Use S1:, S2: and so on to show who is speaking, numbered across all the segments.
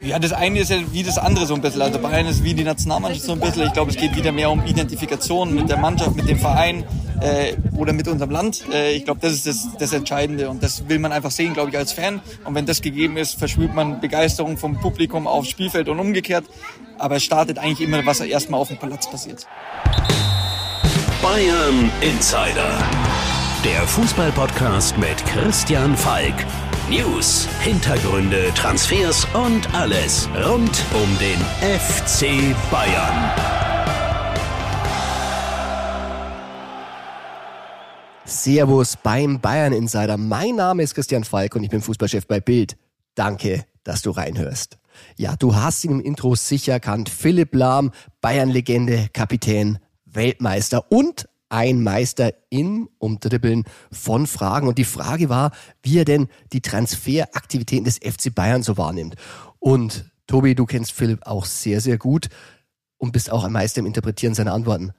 S1: Ja, das eine ist ja wie das andere so ein bisschen. Also Bayern ist wie die Nationalmannschaft so ein bisschen. Ich glaube, es geht wieder mehr um Identifikation mit der Mannschaft, mit dem Verein äh, oder mit unserem Land. Äh, ich glaube, das ist das, das Entscheidende und das will man einfach sehen, glaube ich, als Fan. Und wenn das gegeben ist, verspürt man Begeisterung vom Publikum aufs Spielfeld und umgekehrt. Aber es startet eigentlich immer, was erstmal auf dem Platz passiert.
S2: Bayern Insider. Der Fußballpodcast mit Christian Falk. News, Hintergründe, Transfers und alles rund um den FC Bayern.
S3: Servus beim Bayern Insider. Mein Name ist Christian Falk und ich bin Fußballchef bei Bild. Danke, dass du reinhörst. Ja, du hast ihn im Intro sicher erkannt. Philipp Lahm, Bayern-Legende, Kapitän, Weltmeister und ein Meister im Umdribbeln von Fragen. Und die Frage war, wie er denn die Transferaktivitäten des FC Bayern so wahrnimmt. Und Tobi, du kennst Philipp auch sehr, sehr gut und bist auch ein Meister im Interpretieren seiner Antworten.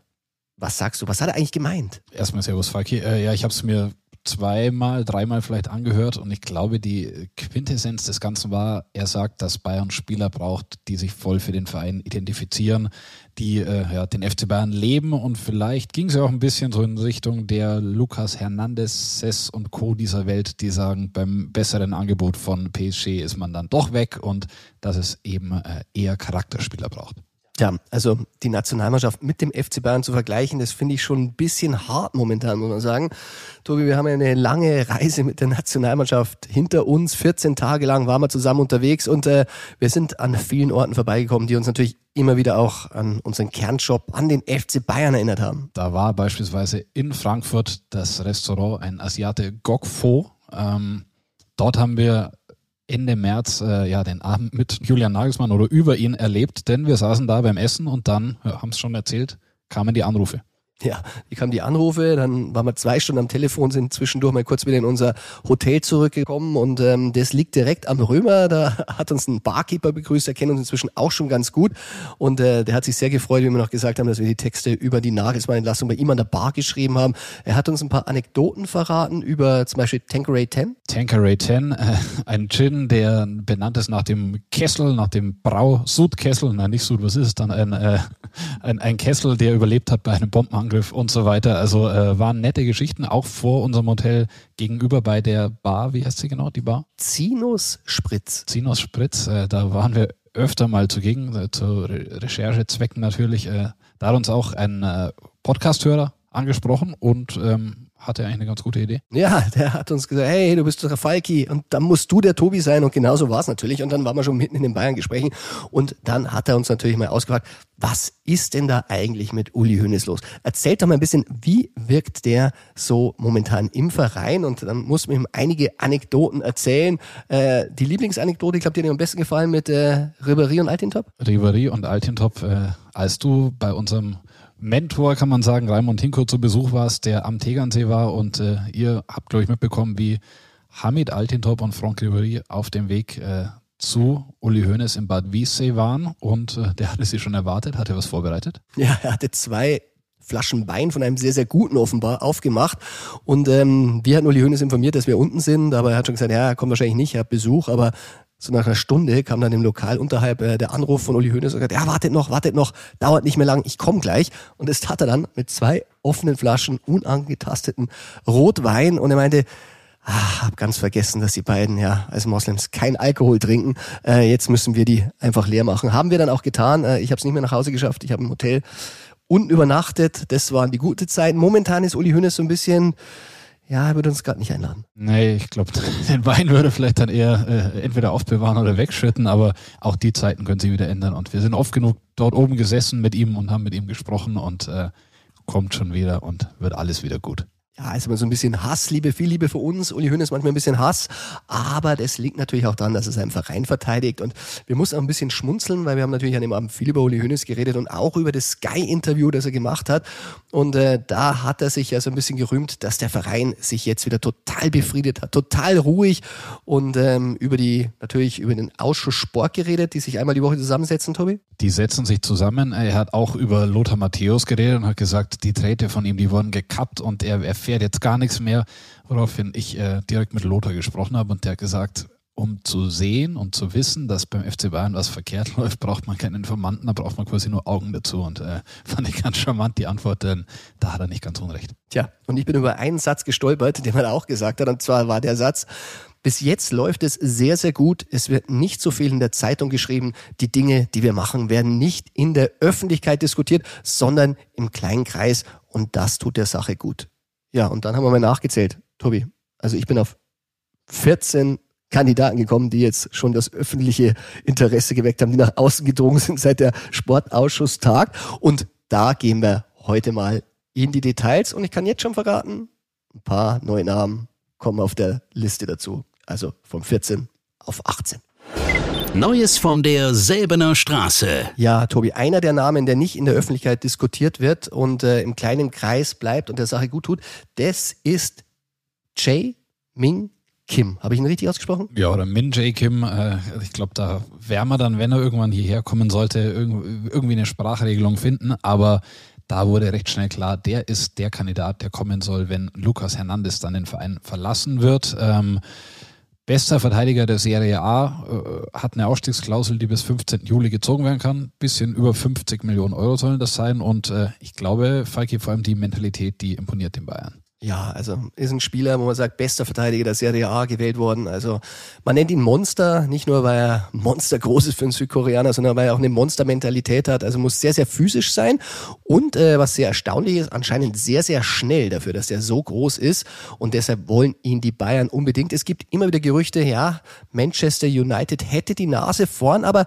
S3: Was sagst du? Was hat er eigentlich gemeint?
S4: Erstmal Servus, Falki. Äh, ja, ich habe es mir zweimal, dreimal vielleicht angehört und ich glaube, die Quintessenz des Ganzen war, er sagt, dass Bayern Spieler braucht, die sich voll für den Verein identifizieren, die äh, ja, den FC Bayern leben und vielleicht ging es ja auch ein bisschen so in Richtung der Lukas Hernandez, Sess und Co. dieser Welt, die sagen, beim besseren Angebot von PSG ist man dann doch weg und dass es eben äh, eher Charakterspieler braucht.
S3: Ja, also die Nationalmannschaft mit dem FC Bayern zu vergleichen, das finde ich schon ein bisschen hart momentan, muss man sagen. Tobi, wir haben ja eine lange Reise mit der Nationalmannschaft hinter uns. 14 Tage lang waren wir zusammen unterwegs und äh, wir sind an vielen Orten vorbeigekommen, die uns natürlich immer wieder auch an unseren Kernjob, an den FC Bayern erinnert haben.
S4: Da war beispielsweise in Frankfurt das Restaurant ein Asiate Gokfo. Ähm, dort haben wir Ende März äh, ja den Abend mit Julian Nagelsmann oder über ihn erlebt, denn wir saßen da beim Essen und dann, ja, haben es schon erzählt, kamen die Anrufe.
S3: Ja, die kamen die Anrufe, dann waren wir zwei Stunden am Telefon, sind zwischendurch mal kurz wieder in unser Hotel zurückgekommen und ähm, das liegt direkt am Römer. Da hat uns ein Barkeeper begrüßt, der kennt uns inzwischen auch schon ganz gut und äh, der hat sich sehr gefreut, wie wir noch gesagt haben, dass wir die Texte über die Nagelsmann-Entlassung bei ihm an der Bar geschrieben haben. Er hat uns ein paar Anekdoten verraten über zum Beispiel Tanqueray 10.
S4: Tanqueray 10, äh, ein Gin, der benannt ist nach dem Kessel, nach dem Brau, Sud-Kessel, nein nicht Sud, was ist es dann, ein, äh, ein, ein Kessel, der überlebt hat bei einem Bombenangriff Angriff und so weiter. Also äh, waren nette Geschichten, auch vor unserem Hotel gegenüber bei der Bar. Wie heißt sie genau, die Bar?
S3: Zinus Spritz.
S4: Zinus Spritz, äh, da waren wir öfter mal zugegen, äh, zu Re Recherchezwecken natürlich. Äh, da hat uns auch ein Podcast-Hörer angesprochen und ähm, hatte eigentlich eine ganz gute Idee.
S3: Ja, der hat uns gesagt, hey, du bist doch der Falki und dann musst du der Tobi sein und genauso war es natürlich und dann waren wir schon mitten in den Bayern-Gesprächen und dann hat er uns natürlich mal ausgefragt, was ist denn da eigentlich mit Uli Hoeneß los? Erzählt doch mal ein bisschen, wie wirkt der so momentan im Verein und dann muss man ihm einige Anekdoten erzählen. Äh, die Lieblingsanekdote, ich glaube, die hat dir am besten gefallen mit äh, Ribéry und Altintop?
S4: Ribéry und Altintop, äh, als du bei unserem Mentor, kann man sagen, Raimund Hinko zu Besuch warst, der am Tegernsee war und äh, ihr habt, glaube ich, mitbekommen, wie Hamid Altintop und Franck Ribéry auf dem Weg äh, zu Uli Hoeneß in Bad Wiessee waren und äh, der hatte sie schon erwartet. Hat er was vorbereitet?
S3: Ja, er hatte zwei Flaschen Wein von einem sehr, sehr guten offenbar aufgemacht. Und ähm, wir hatten Uli Hoeneß informiert, dass wir unten sind, aber er hat schon gesagt, ja, er kommt wahrscheinlich nicht, er hat Besuch, aber so nach einer Stunde kam dann im Lokal unterhalb äh, der Anruf von Uli Hoeneß und gesagt, ja, wartet noch, wartet noch, dauert nicht mehr lang, ich komme gleich. Und das tat er dann mit zwei offenen Flaschen unangetasteten Rotwein und er meinte, ah, hab ganz vergessen, dass die beiden ja als Moslems kein Alkohol trinken. Äh, jetzt müssen wir die einfach leer machen. Haben wir dann auch getan. Äh, ich habe es nicht mehr nach Hause geschafft. Ich habe im Hotel unten übernachtet. Das waren die gute Zeiten. Momentan ist Uli Hoeneß so ein bisschen ja, er würde uns gerade nicht einladen.
S4: Nee, ich glaube, den Wein würde vielleicht dann eher äh, entweder aufbewahren oder wegschütten, aber auch die Zeiten können sich wieder ändern. Und wir sind oft genug dort oben gesessen mit ihm und haben mit ihm gesprochen und äh, kommt schon wieder und wird alles wieder gut
S3: ja, ist immer so ein bisschen Hassliebe, viel Liebe für uns. Uli Hoeneß manchmal ein bisschen Hass, aber das liegt natürlich auch daran, dass er seinen Verein verteidigt und wir müssen auch ein bisschen schmunzeln, weil wir haben natürlich an dem Abend viel über Uli Hoeneß geredet und auch über das Sky-Interview, das er gemacht hat und äh, da hat er sich ja so ein bisschen gerühmt, dass der Verein sich jetzt wieder total befriedet hat, total ruhig und ähm, über die, natürlich über den Ausschuss Sport geredet, die sich einmal die Woche zusammensetzen, Tobi?
S4: Die setzen sich zusammen. Er hat auch über Lothar Matthäus geredet und hat gesagt, die Drähte von ihm, die wurden gekappt und er, er erfährt jetzt gar nichts mehr, woraufhin ich äh, direkt mit Lothar gesprochen habe und der hat gesagt, um zu sehen und zu wissen, dass beim FC Bayern was verkehrt läuft, braucht man keinen Informanten, da braucht man quasi nur Augen dazu. Und äh, fand ich ganz charmant die Antwort, denn da hat er nicht ganz unrecht.
S3: Tja, und ich bin über einen Satz gestolpert, den man auch gesagt hat, und zwar war der Satz, bis jetzt läuft es sehr, sehr gut. Es wird nicht so viel in der Zeitung geschrieben. Die Dinge, die wir machen, werden nicht in der Öffentlichkeit diskutiert, sondern im kleinen Kreis. Und das tut der Sache gut. Ja, und dann haben wir mal nachgezählt. Tobi, also ich bin auf 14 Kandidaten gekommen, die jetzt schon das öffentliche Interesse geweckt haben, die nach außen gedrungen sind seit der Sportausschusstag. Und da gehen wir heute mal in die Details. Und ich kann jetzt schon verraten, ein paar neue Namen kommen auf der Liste dazu. Also von 14 auf 18.
S2: Neues von der Selbener Straße.
S3: Ja, Tobi, einer der Namen, der nicht in der Öffentlichkeit diskutiert wird und äh, im kleinen Kreis bleibt und der Sache gut tut, das ist Jae Ming Kim. Habe ich ihn richtig ausgesprochen?
S4: Ja, oder Min Jae Kim. Äh, ich glaube, da wäre man dann, wenn er irgendwann hierher kommen sollte, irgendwie eine Sprachregelung finden. Aber da wurde recht schnell klar, der ist der Kandidat, der kommen soll, wenn Lukas Hernandez dann den Verein verlassen wird. Ähm, bester Verteidiger der Serie A äh, hat eine Ausstiegsklausel, die bis 15. Juli gezogen werden kann. Bisschen über 50 Millionen Euro sollen das sein. Und äh, ich glaube, Falki, vor allem die Mentalität, die imponiert den Bayern.
S3: Ja, also ist ein Spieler, wo man sagt, bester Verteidiger der Serie A gewählt worden. Also man nennt ihn Monster, nicht nur weil er Monster groß ist für einen Südkoreaner, sondern weil er auch eine Monstermentalität hat. Also muss sehr, sehr physisch sein und äh, was sehr erstaunlich ist, anscheinend sehr, sehr schnell dafür, dass er so groß ist und deshalb wollen ihn die Bayern unbedingt. Es gibt immer wieder Gerüchte, ja, Manchester United hätte die Nase vorn, aber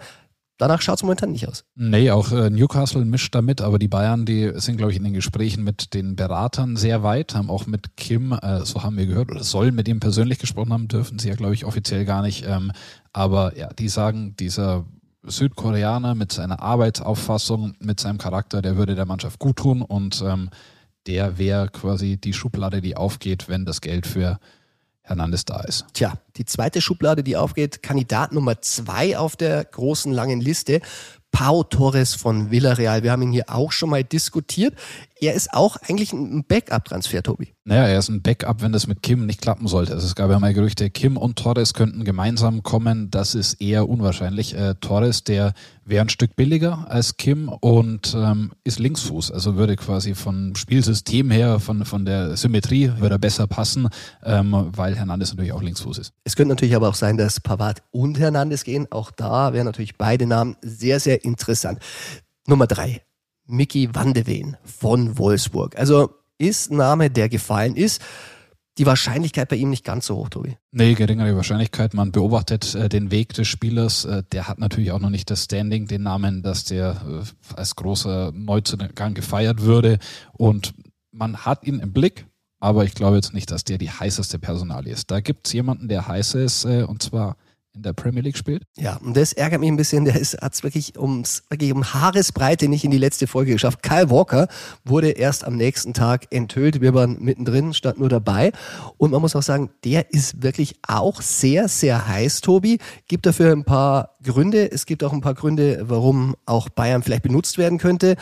S3: Danach schaut es momentan nicht aus.
S4: Nee, auch äh, Newcastle mischt damit, aber die Bayern, die sind, glaube ich, in den Gesprächen mit den Beratern sehr weit, haben auch mit Kim, äh, so haben wir gehört, oder sollen mit ihm persönlich gesprochen haben, dürfen sie ja, glaube ich, offiziell gar nicht. Ähm, aber ja, die sagen, dieser Südkoreaner mit seiner Arbeitsauffassung, mit seinem Charakter, der würde der Mannschaft gut tun und ähm, der wäre quasi die Schublade, die aufgeht, wenn das Geld für Hernandez da ist.
S3: Tja, die zweite Schublade, die aufgeht, Kandidat Nummer zwei auf der großen langen Liste. Pau Torres von Villarreal. Wir haben ihn hier auch schon mal diskutiert. Er ist auch eigentlich ein Backup-Transfer, Tobi.
S4: Naja, er ist ein Backup, wenn das mit Kim nicht klappen sollte. Also es gab ja mal Gerüchte, Kim und Torres könnten gemeinsam kommen. Das ist eher unwahrscheinlich. Äh, Torres, der wäre ein Stück billiger als Kim und ähm, ist Linksfuß. Also würde quasi vom Spielsystem her, von, von der Symmetrie, würde er besser passen, ähm, weil Hernandez natürlich auch Linksfuß ist.
S3: Es könnte natürlich aber auch sein, dass Pavard und Hernandez gehen. Auch da wären natürlich beide Namen sehr, sehr interessant. Nummer drei. Mickey Van von Wolfsburg. Also ist Name, der gefallen ist. Die Wahrscheinlichkeit bei ihm nicht ganz so hoch, Tobi.
S4: Nee, geringere Wahrscheinlichkeit. Man beobachtet äh, den Weg des Spielers. Äh, der hat natürlich auch noch nicht das Standing, den Namen, dass der äh, als großer Neuzugang gefeiert würde. Und man hat ihn im Blick, aber ich glaube jetzt nicht, dass der die heißeste Personalie ist. Da gibt es jemanden, der heiß ist, äh, und zwar in der Premier League spielt.
S3: Ja, und das ärgert mich ein bisschen. Der hat es wirklich ums wirklich um Haaresbreite nicht in die letzte Folge geschafft. Kyle Walker wurde erst am nächsten Tag enthüllt. Wir waren mittendrin, stand nur dabei. Und man muss auch sagen, der ist wirklich auch sehr, sehr heiß, Tobi. Gibt dafür ein paar Gründe. Es gibt auch ein paar Gründe, warum auch Bayern vielleicht benutzt werden könnte.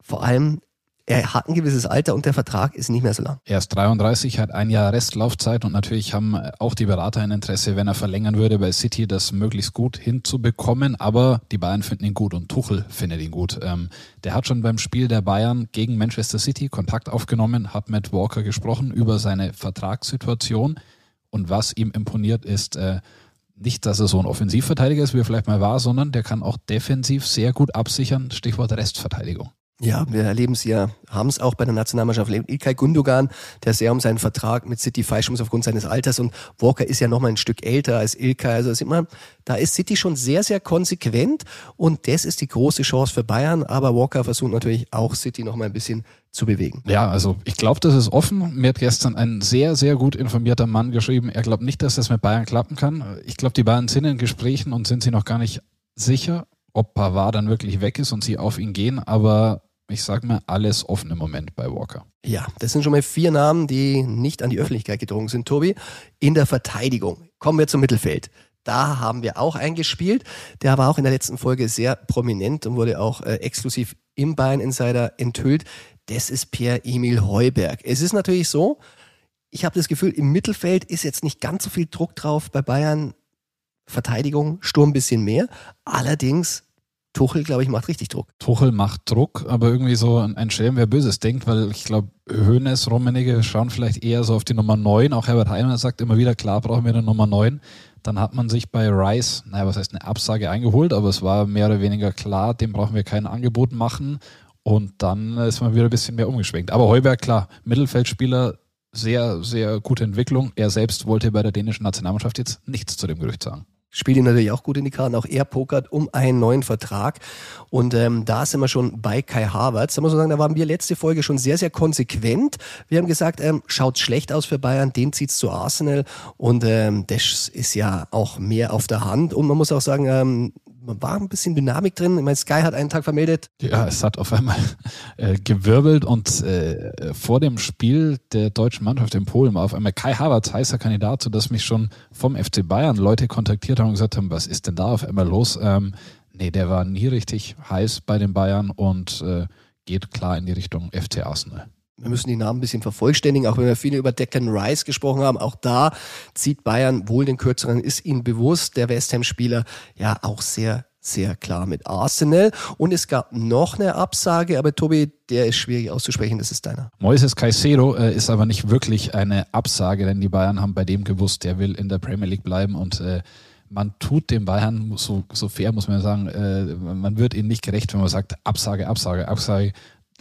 S3: Vor allem er hat ein gewisses Alter und der Vertrag ist nicht mehr so lang.
S4: Er ist 33, hat ein Jahr Restlaufzeit und natürlich haben auch die Berater ein Interesse, wenn er verlängern würde bei City, das möglichst gut hinzubekommen. Aber die Bayern finden ihn gut und Tuchel findet ihn gut. Ähm, der hat schon beim Spiel der Bayern gegen Manchester City Kontakt aufgenommen, hat mit Walker gesprochen über seine Vertragssituation und was ihm imponiert ist, äh, nicht, dass er so ein Offensivverteidiger ist, wie er vielleicht mal war, sondern der kann auch defensiv sehr gut absichern. Stichwort Restverteidigung.
S3: Ja, wir erleben es ja, haben es auch bei der Nationalmannschaft Ilkay Gundogan, der sehr um seinen Vertrag mit City falsch muss aufgrund seines Alters und Walker ist ja noch mal ein Stück älter als Ilkay. Also sieht man, da ist City schon sehr, sehr konsequent und das ist die große Chance für Bayern, aber Walker versucht natürlich auch City noch mal ein bisschen zu bewegen.
S4: Ja, also ich glaube, das ist offen. Mir hat gestern ein sehr, sehr gut informierter Mann geschrieben, er glaubt nicht, dass das mit Bayern klappen kann. Ich glaube, die Bayern sind in Gesprächen und sind sich noch gar nicht sicher, ob Pavard dann wirklich weg ist und sie auf ihn gehen, aber ich sag mal, alles offen im Moment bei Walker.
S3: Ja, das sind schon mal vier Namen, die nicht an die Öffentlichkeit gedrungen sind, Tobi. In der Verteidigung. Kommen wir zum Mittelfeld. Da haben wir auch eingespielt. Der war auch in der letzten Folge sehr prominent und wurde auch äh, exklusiv im Bayern Insider enthüllt. Das ist Pierre-Emil Heuberg. Es ist natürlich so, ich habe das Gefühl, im Mittelfeld ist jetzt nicht ganz so viel Druck drauf bei Bayern Verteidigung, Sturm ein bisschen mehr. Allerdings Tuchel, glaube ich, macht richtig Druck.
S4: Tuchel macht Druck, aber irgendwie so ein Schelm, wer Böses denkt, weil ich glaube, Hoeneß, Rummenigge schauen vielleicht eher so auf die Nummer 9. Auch Herbert Heiner sagt immer wieder, klar brauchen wir eine Nummer 9. Dann hat man sich bei Rice, naja, was heißt eine Absage eingeholt, aber es war mehr oder weniger klar, dem brauchen wir kein Angebot machen. Und dann ist man wieder ein bisschen mehr umgeschwenkt. Aber Heuberg, klar, Mittelfeldspieler, sehr, sehr gute Entwicklung. Er selbst wollte bei der dänischen Nationalmannschaft jetzt nichts zu dem Gerücht sagen
S3: spielt ihn natürlich auch gut in die Karten. Auch er pokert um einen neuen Vertrag. Und ähm, da sind wir schon bei Kai Havertz. Da muss man sagen, da waren wir letzte Folge schon sehr, sehr konsequent. Wir haben gesagt, ähm, schaut schlecht aus für Bayern, den zieht's zu Arsenal. Und ähm, das ist ja auch mehr auf der Hand. Und man muss auch sagen, ähm, war ein bisschen Dynamik drin. Ich meine, Sky hat einen Tag vermeldet.
S4: Ja, es hat auf einmal äh, gewirbelt und äh, vor dem Spiel der deutschen Mannschaft in Polen war auf einmal Kai Havertz heißer Kandidat, so dass mich schon vom FC Bayern Leute kontaktiert haben und gesagt haben, was ist denn da auf einmal los? Ähm, nee, der war nie richtig heiß bei den Bayern und äh, geht klar in die Richtung FC Arsenal
S3: wir müssen die Namen ein bisschen vervollständigen, auch wenn wir viele über Declan Rice gesprochen haben. Auch da zieht Bayern wohl den kürzeren, ist ihnen bewusst. Der West Ham-Spieler ja auch sehr, sehr klar mit Arsenal. Und es gab noch eine Absage, aber Tobi, der ist schwierig auszusprechen, das ist deiner.
S4: Moises Caicedo äh, ist aber nicht wirklich eine Absage, denn die Bayern haben bei dem gewusst, der will in der Premier League bleiben und äh, man tut dem Bayern, so, so fair muss man sagen, äh, man wird ihnen nicht gerecht, wenn man sagt, Absage, Absage, Absage.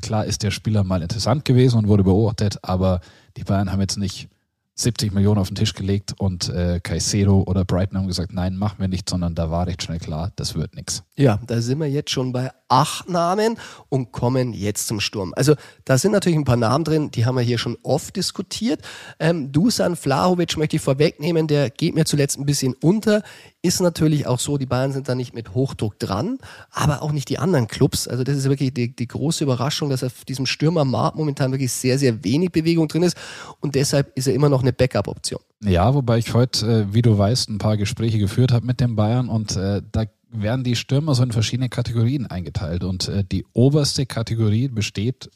S4: Klar ist der Spieler mal interessant gewesen und wurde beobachtet, aber die Bayern haben jetzt nicht 70 Millionen auf den Tisch gelegt und äh, Caicedo oder Brighton haben gesagt, nein, machen wir nicht, sondern da war recht schnell klar, das wird nichts.
S3: Ja, da sind wir jetzt schon bei acht Namen und kommen jetzt zum Sturm. Also da sind natürlich ein paar Namen drin, die haben wir hier schon oft diskutiert. Ähm, Dusan Vlahovic möchte ich vorwegnehmen, der geht mir zuletzt ein bisschen unter. Ist natürlich auch so, die Bayern sind da nicht mit Hochdruck dran, aber auch nicht die anderen Clubs. Also das ist wirklich die, die große Überraschung, dass auf diesem Stürmermarkt momentan wirklich sehr, sehr wenig Bewegung drin ist und deshalb ist er immer noch eine Backup-Option.
S4: Ja, wobei ich heute, äh, wie du weißt, ein paar Gespräche geführt habe mit den Bayern und äh, da werden die Stürmer so in verschiedene Kategorien eingeteilt und äh, die oberste Kategorie besteht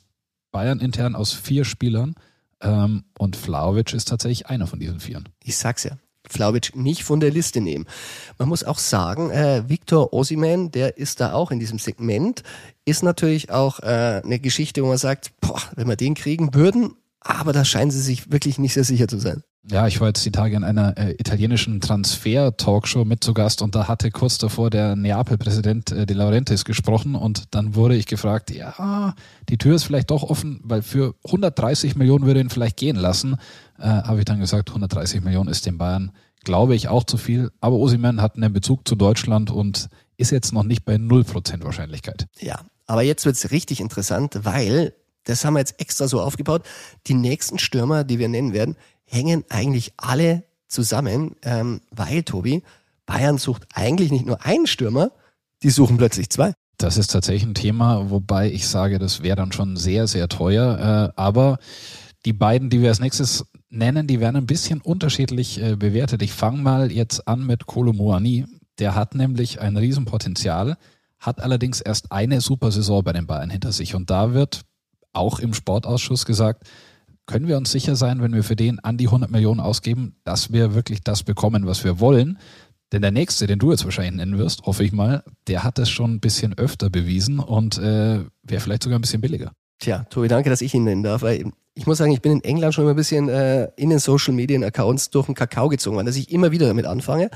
S4: Bayern intern aus vier Spielern ähm, und Flauwitsch ist tatsächlich einer von diesen vieren.
S3: Ich sag's ja. Flauwitsch nicht von der Liste nehmen. Man muss auch sagen, äh, Viktor Osiman, der ist da auch in diesem Segment, ist natürlich auch äh, eine Geschichte, wo man sagt, boah, wenn wir den kriegen würden, aber da scheinen sie sich wirklich nicht sehr sicher zu sein.
S4: Ja, ich war jetzt die Tage in einer äh, italienischen Transfer-Talkshow mit zu Gast und da hatte kurz davor der Neapel-Präsident äh, De Laurentiis gesprochen und dann wurde ich gefragt, ja, die Tür ist vielleicht doch offen, weil für 130 Millionen würde ihn vielleicht gehen lassen. Äh, Habe ich dann gesagt, 130 Millionen ist den Bayern, glaube ich, auch zu viel. Aber Osiman hat einen Bezug zu Deutschland und ist jetzt noch nicht bei 0% Wahrscheinlichkeit.
S3: Ja, aber jetzt wird's richtig interessant, weil, das haben wir jetzt extra so aufgebaut, die nächsten Stürmer, die wir nennen werden, hängen eigentlich alle zusammen, ähm, weil, Tobi, Bayern sucht eigentlich nicht nur einen Stürmer, die suchen plötzlich zwei.
S4: Das ist tatsächlich ein Thema, wobei ich sage, das wäre dann schon sehr, sehr teuer. Äh, aber die beiden, die wir als nächstes nennen, die werden ein bisschen unterschiedlich äh, bewertet. Ich fange mal jetzt an mit Kolo Muani. Der hat nämlich ein Riesenpotenzial, hat allerdings erst eine super Saison bei den Bayern hinter sich. Und da wird auch im Sportausschuss gesagt, können wir uns sicher sein, wenn wir für den an die 100 Millionen ausgeben, dass wir wirklich das bekommen, was wir wollen. Denn der nächste, den du jetzt wahrscheinlich nennen wirst, hoffe ich mal, der hat es schon ein bisschen öfter bewiesen und äh, wäre vielleicht sogar ein bisschen billiger.
S3: Tja, Tobi, danke, dass ich ihn nennen darf, weil ich muss sagen, ich bin in England schon immer ein bisschen äh, in den Social Media Accounts durch den Kakao gezogen, weil dass ich immer wieder damit anfange.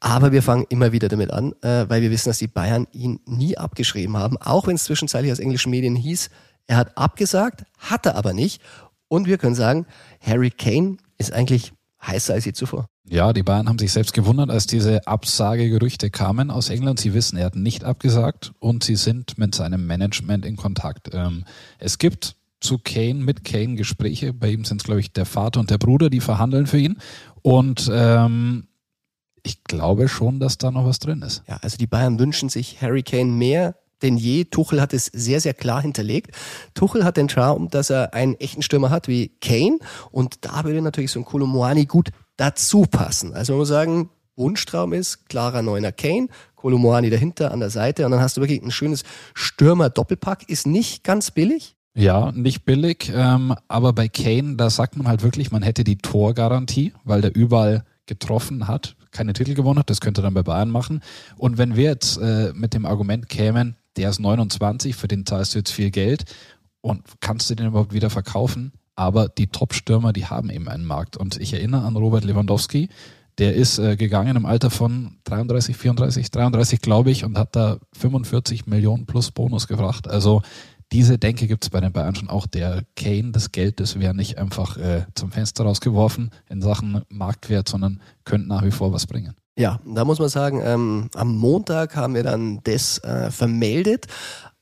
S3: Aber wir fangen immer wieder damit an, äh, weil wir wissen, dass die Bayern ihn nie abgeschrieben haben, auch wenn es zwischenzeitlich aus englischen Medien hieß, er hat abgesagt, hat er aber nicht. Und wir können sagen, Harry Kane ist eigentlich heißer als je zuvor.
S4: Ja, die Bayern haben sich selbst gewundert, als diese Absagegerüchte kamen aus England. Sie wissen, er hat nicht abgesagt und sie sind mit seinem Management in Kontakt. Ähm, es gibt zu Kane, mit Kane Gespräche. Bei ihm sind es, glaube ich, der Vater und der Bruder, die verhandeln für ihn. Und ähm, ich glaube schon, dass da noch was drin ist.
S3: Ja, also die Bayern wünschen sich Harry Kane mehr denn je. Tuchel hat es sehr, sehr klar hinterlegt. Tuchel hat den Traum, dass er einen echten Stürmer hat wie Kane und da würde natürlich so ein Kolomoani gut dazu passen. Also man muss sagen, Wunschtraum ist klarer neuner Kane, Kolomoani dahinter an der Seite und dann hast du wirklich ein schönes Stürmer-Doppelpack. Ist nicht ganz billig.
S4: Ja, nicht billig, ähm, aber bei Kane, da sagt man halt wirklich, man hätte die Torgarantie, weil der überall getroffen hat, keine Titel gewonnen hat. Das könnte er dann bei Bayern machen. Und wenn wir jetzt äh, mit dem Argument kämen, der ist 29, für den zahlst du jetzt viel Geld und kannst du den überhaupt wieder verkaufen? Aber die Top-Stürmer, die haben eben einen Markt. Und ich erinnere an Robert Lewandowski, der ist äh, gegangen im Alter von 33, 34, 33, glaube ich, und hat da 45 Millionen plus Bonus gebracht. Also diese Denke gibt es bei den Bayern schon auch. Der Kane, das Geld, das wäre nicht einfach äh, zum Fenster rausgeworfen in Sachen Marktwert, sondern könnte nach wie vor was bringen.
S3: Ja, da muss man sagen, ähm, am Montag haben wir dann das äh, vermeldet.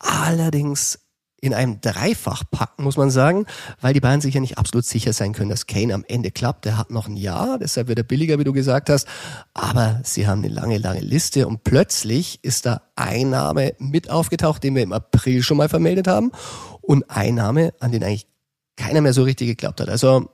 S3: Allerdings in einem Dreifachpack, muss man sagen, weil die Bayern sich ja nicht absolut sicher sein können, dass Kane am Ende klappt. Der hat noch ein Jahr, deshalb wird er billiger, wie du gesagt hast. Aber sie haben eine lange, lange Liste und plötzlich ist da ein Name mit aufgetaucht, den wir im April schon mal vermeldet haben und ein Name, an den eigentlich keiner mehr so richtig geglaubt hat. Also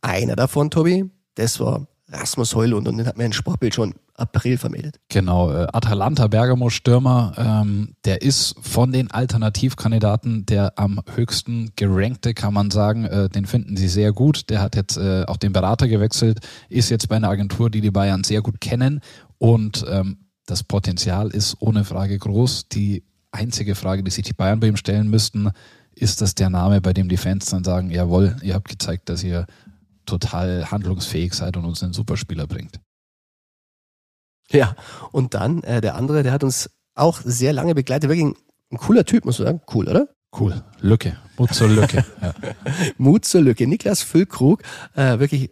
S3: einer davon, Tobi, das war Rasmus Heulund und den hat mir ein Sportbild schon April vermeldet.
S4: Genau, äh, Atalanta Bergamo Stürmer, ähm, der ist von den Alternativkandidaten der am höchsten gerankte, kann man sagen. Äh, den finden sie sehr gut. Der hat jetzt äh, auch den Berater gewechselt, ist jetzt bei einer Agentur, die die Bayern sehr gut kennen und ähm, das Potenzial ist ohne Frage groß. Die einzige Frage, die sich die Bayern bei ihm stellen müssten, ist das der Name, bei dem die Fans dann sagen, jawohl, ihr habt gezeigt, dass ihr total handlungsfähig seid und uns einen Superspieler bringt.
S3: Ja, und dann äh, der andere, der hat uns auch sehr lange begleitet. Wirklich ein, ein cooler Typ, muss man sagen. Cool, oder?
S4: Cool. Lücke. Mut zur Lücke. Ja.
S3: Mut zur Lücke. Niklas Füllkrug, äh, wirklich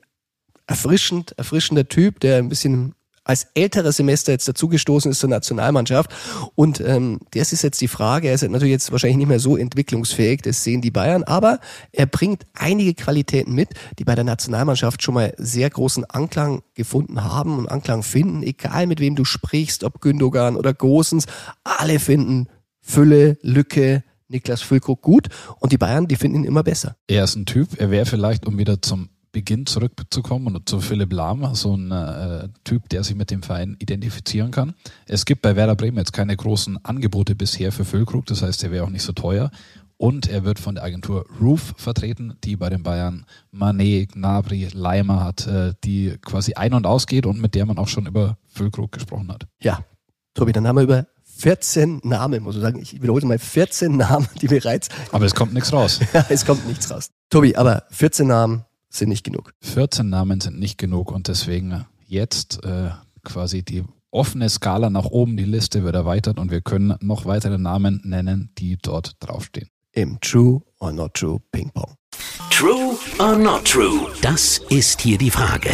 S3: erfrischend, erfrischender Typ, der ein bisschen als älterer Semester jetzt dazugestoßen ist zur Nationalmannschaft. Und ähm, das ist jetzt die Frage. Er ist natürlich jetzt wahrscheinlich nicht mehr so entwicklungsfähig, das sehen die Bayern, aber er bringt einige Qualitäten mit, die bei der Nationalmannschaft schon mal sehr großen Anklang gefunden haben und Anklang finden, egal mit wem du sprichst, ob Gündogan oder Gosens, alle finden Fülle, Lücke, Niklas Füllkrug gut und die Bayern, die finden ihn immer besser.
S4: Er ist ein Typ, er wäre vielleicht, um wieder zum Beginn zurückzukommen und zu Philipp Lahm, so ein äh, Typ, der sich mit dem Verein identifizieren kann. Es gibt bei Werder Bremen jetzt keine großen Angebote bisher für Füllkrug, das heißt, er wäre auch nicht so teuer. Und er wird von der Agentur Roof vertreten, die bei den Bayern Manet, Gnabry, Leimer hat, äh, die quasi ein- und ausgeht und mit der man auch schon über Füllkrug gesprochen hat.
S3: Ja, Tobi, dann haben wir über 14 Namen, muss ich sagen. Ich wiederhole mal 14 Namen, die bereits.
S4: Aber es kommt nichts raus.
S3: ja, es kommt nichts raus. Tobi, aber 14 Namen, sind nicht genug.
S4: 14 Namen sind nicht genug und deswegen jetzt äh, quasi die offene Skala nach oben, die Liste wird erweitert und wir können noch weitere Namen nennen, die dort draufstehen.
S3: Im True or Not True Ping Pong.
S2: True or not true? Das ist hier die Frage.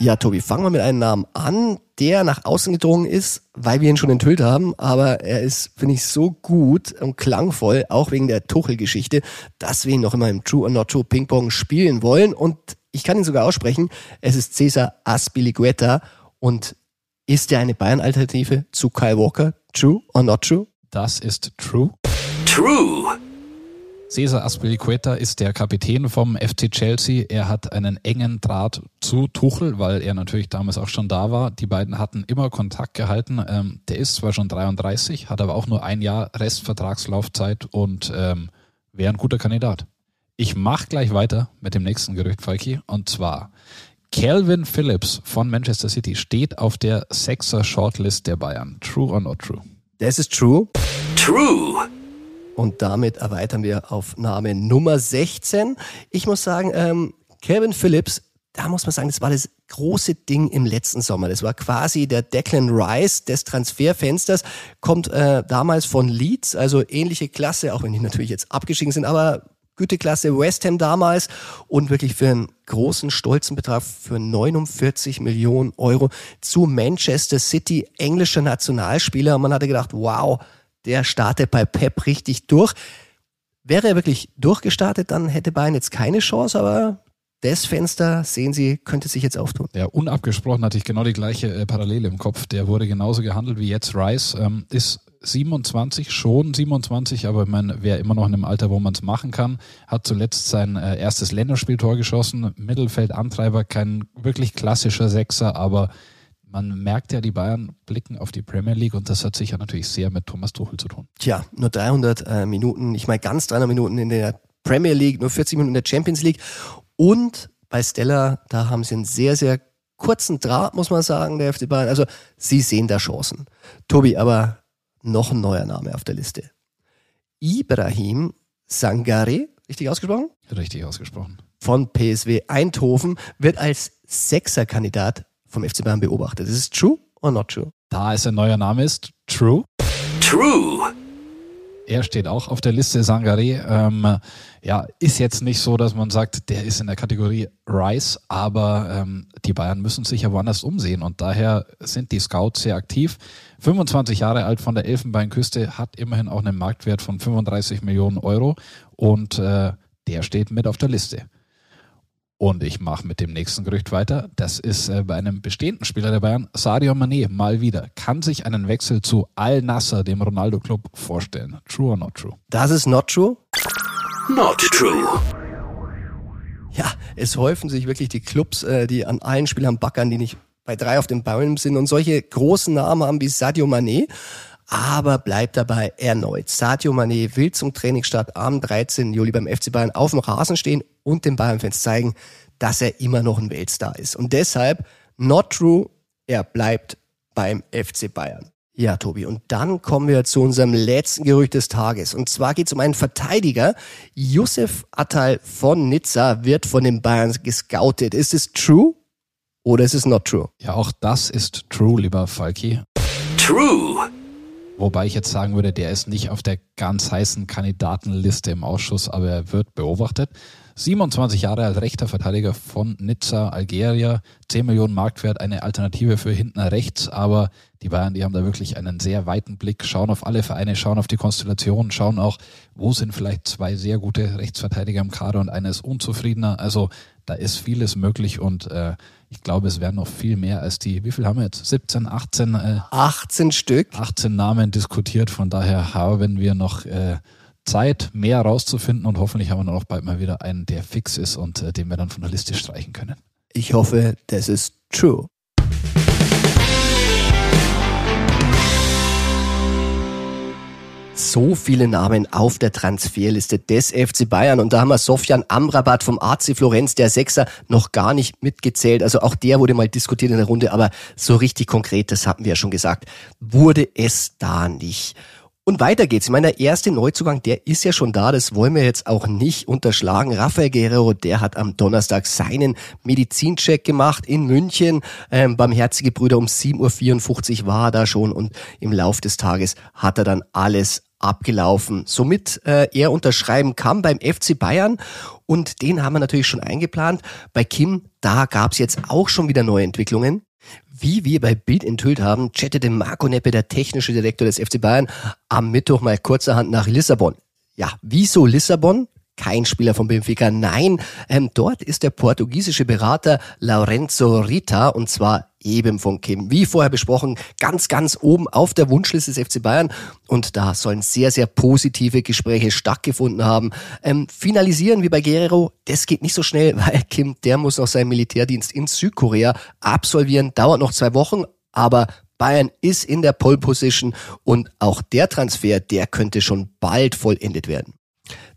S3: Ja, Tobi, fangen wir mit einem Namen an, der nach außen gedrungen ist, weil wir ihn schon enthüllt haben, aber er ist, finde ich, so gut und klangvoll, auch wegen der Tuchel-Geschichte, dass wir ihn noch immer im True or Not True Ping Pong spielen wollen und ich kann ihn sogar aussprechen, es ist Cesar Aspilicueta und ist er eine Bayern-Alternative zu Kyle Walker? True or not true?
S4: Das ist true.
S2: True.
S4: Cesar Aspilicueta ist der Kapitän vom FC Chelsea. Er hat einen engen Draht zu Tuchel, weil er natürlich damals auch schon da war. Die beiden hatten immer Kontakt gehalten. Ähm, der ist zwar schon 33, hat aber auch nur ein Jahr Restvertragslaufzeit und ähm, wäre ein guter Kandidat. Ich mache gleich weiter mit dem nächsten Gerücht, Falki. Und zwar Calvin Phillips von Manchester City steht auf der Sechser Shortlist der Bayern. True or not true?
S3: Das ist true.
S2: True.
S3: Und damit erweitern wir auf Name Nummer 16. Ich muss sagen, ähm, Kevin Phillips, da muss man sagen, das war das große Ding im letzten Sommer. Das war quasi der Declan Rice des Transferfensters, kommt äh, damals von Leeds, also ähnliche Klasse, auch wenn die natürlich jetzt abgestiegen sind, aber Güteklasse West Ham damals und wirklich für einen großen, stolzen Betrag für 49 Millionen Euro zu Manchester City, englischer Nationalspieler. Und man hatte gedacht, wow, der startet bei Pep richtig durch. Wäre er wirklich durchgestartet, dann hätte Bayern jetzt keine Chance, aber das Fenster, sehen Sie, könnte sich jetzt auftun.
S4: Ja, unabgesprochen hatte ich genau die gleiche äh, Parallele im Kopf. Der wurde genauso gehandelt wie jetzt Rice. Ähm, ist 27, schon 27, aber man wäre immer noch in einem Alter, wo man es machen kann. Hat zuletzt sein äh, erstes Länderspieltor geschossen. Mittelfeldantreiber, kein wirklich klassischer Sechser, aber man merkt ja, die Bayern blicken auf die Premier League und das hat sicher natürlich sehr mit Thomas Tuchel zu tun.
S3: Tja, nur 300 äh, Minuten, ich meine ganz 300 Minuten in der Premier League, nur 40 Minuten in der Champions League und bei Stella, da haben sie einen sehr, sehr kurzen Draht, muss man sagen, der FC Bayern. Also sie sehen da Chancen. Tobi, aber noch ein neuer Name auf der Liste. Ibrahim Sangare, richtig ausgesprochen?
S4: Richtig ausgesprochen.
S3: Von PSW Eindhoven wird als Sechser-Kandidat vom FC Bayern beobachtet. Ist es true or not true?
S4: Da es ein neuer Name ist, true.
S2: True.
S4: Er steht auch auf der Liste Sangare. Ähm, ja, ist jetzt nicht so, dass man sagt, der ist in der Kategorie Rice, aber ähm, die Bayern müssen sich ja woanders umsehen und daher sind die Scouts sehr aktiv. 25 Jahre alt von der Elfenbeinküste, hat immerhin auch einen Marktwert von 35 Millionen Euro und äh, der steht mit auf der Liste. Und ich mache mit dem nächsten Gerücht weiter. Das ist äh, bei einem bestehenden Spieler der Bayern, Sadio Mané, mal wieder. Kann sich einen Wechsel zu Al Nasser, dem Ronaldo-Club, vorstellen. True or not true?
S3: Das ist not true.
S2: Not true.
S3: Ja, es häufen sich wirklich die Clubs, äh, die an allen Spielern backern, die nicht bei drei auf dem Baum sind und solche großen Namen haben wie Sadio Mané. Aber bleibt dabei erneut. Sadio Mané will zum Trainingsstart am 13. Juli beim FC Bayern auf dem Rasen stehen und den Bayern-Fans zeigen, dass er immer noch ein Weltstar ist. Und deshalb, not true, er bleibt beim FC Bayern. Ja, Tobi, und dann kommen wir zu unserem letzten Gerücht des Tages. Und zwar geht es um einen Verteidiger. Youssef Attal von Nizza wird von den Bayern gescoutet. Ist es true oder ist es not true?
S4: Ja, auch das ist true, lieber Falki.
S2: True.
S4: Wobei ich jetzt sagen würde, der ist nicht auf der ganz heißen Kandidatenliste im Ausschuss, aber er wird beobachtet. 27 Jahre als rechter Verteidiger von Nizza, Algeria, 10 Millionen Marktwert, eine Alternative für hinten rechts, aber die Bayern, die haben da wirklich einen sehr weiten Blick, schauen auf alle Vereine, schauen auf die Konstellation, schauen auch, wo sind vielleicht zwei sehr gute Rechtsverteidiger im Kader und einer ist unzufriedener. Also da ist vieles möglich und äh, ich glaube, es werden noch viel mehr als die, wie viel haben wir jetzt? 17, 18? Äh,
S3: 18 Stück.
S4: 18 Namen diskutiert. Von daher haben wir noch äh, Zeit, mehr rauszufinden und hoffentlich haben wir dann auch bald mal wieder einen, der fix ist und äh, den wir dann von der Liste streichen können.
S3: Ich hoffe, das ist true. So viele Namen auf der Transferliste des FC Bayern. Und da haben wir Sofian Amrabat vom AC Florenz, der Sechser, noch gar nicht mitgezählt. Also auch der wurde mal diskutiert in der Runde, aber so richtig konkret, das hatten wir ja schon gesagt, wurde es da nicht. Und weiter geht's. Ich meine, der erste Neuzugang, der ist ja schon da. Das wollen wir jetzt auch nicht unterschlagen. Rafael Guerrero, der hat am Donnerstag seinen Medizincheck gemacht in München. Ähm, Barmherzige Brüder um 7.54 Uhr war er da schon und im Lauf des Tages hat er dann alles abgelaufen. Somit äh, er unterschreiben kann beim FC Bayern und den haben wir natürlich schon eingeplant. Bei Kim, da gab's jetzt auch schon wieder neue Entwicklungen. Wie wir bei Bild enthüllt haben, chattete Marco Neppe, der technische Direktor des FC Bayern, am Mittwoch mal kurzerhand nach Lissabon. Ja, wieso Lissabon? Kein Spieler von Benfica. Nein, ähm, dort ist der portugiesische Berater Lorenzo Rita und zwar eben von Kim. Wie vorher besprochen, ganz, ganz oben auf der Wunschliste des FC Bayern. Und da sollen sehr, sehr positive Gespräche stattgefunden haben. Ähm, finalisieren wie bei Guerrero, das geht nicht so schnell, weil Kim, der muss noch seinen Militärdienst in Südkorea absolvieren. Dauert noch zwei Wochen, aber Bayern ist in der Pole Position und auch der Transfer, der könnte schon bald vollendet werden.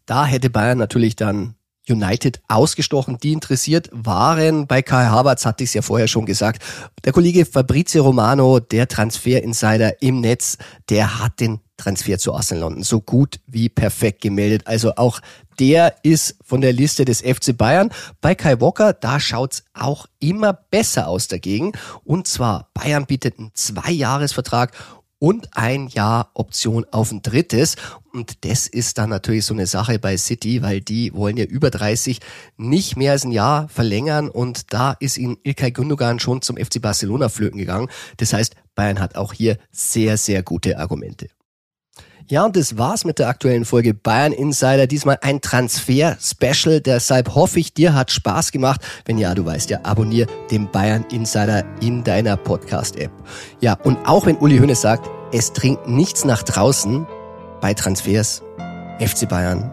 S3: Da hätte Bayern natürlich dann United ausgestochen, die interessiert waren. Bei Kai Havertz hatte ich es ja vorher schon gesagt. Der Kollege Fabrizio Romano, der Transfer-Insider im Netz, der hat den Transfer zu Arsenal London so gut wie perfekt gemeldet. Also auch der ist von der Liste des FC Bayern. Bei Kai Walker, da schaut's auch immer besser aus dagegen. Und zwar Bayern bietet einen Zwei-Jahres-Vertrag und ein Jahr Option auf ein drittes. Und das ist dann natürlich so eine Sache bei City, weil die wollen ja über 30 nicht mehr als ein Jahr verlängern und da ist ihnen Ilkay Gündogan schon zum FC Barcelona flöten gegangen. Das heißt, Bayern hat auch hier sehr, sehr gute Argumente. Ja, und das war's mit der aktuellen Folge Bayern Insider. Diesmal ein Transfer-Special. Deshalb hoffe ich, dir hat Spaß gemacht. Wenn ja, du weißt ja, abonnier den Bayern Insider in deiner Podcast-App. Ja, und auch wenn Uli Hoeneß sagt, es dringt nichts nach draußen bei Transfers, FC Bayern,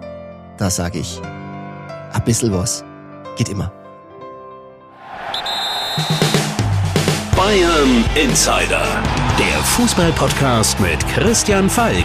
S3: da sage ich, ein bisschen was geht immer.
S2: Bayern Insider, der Fußball-Podcast mit Christian Falk.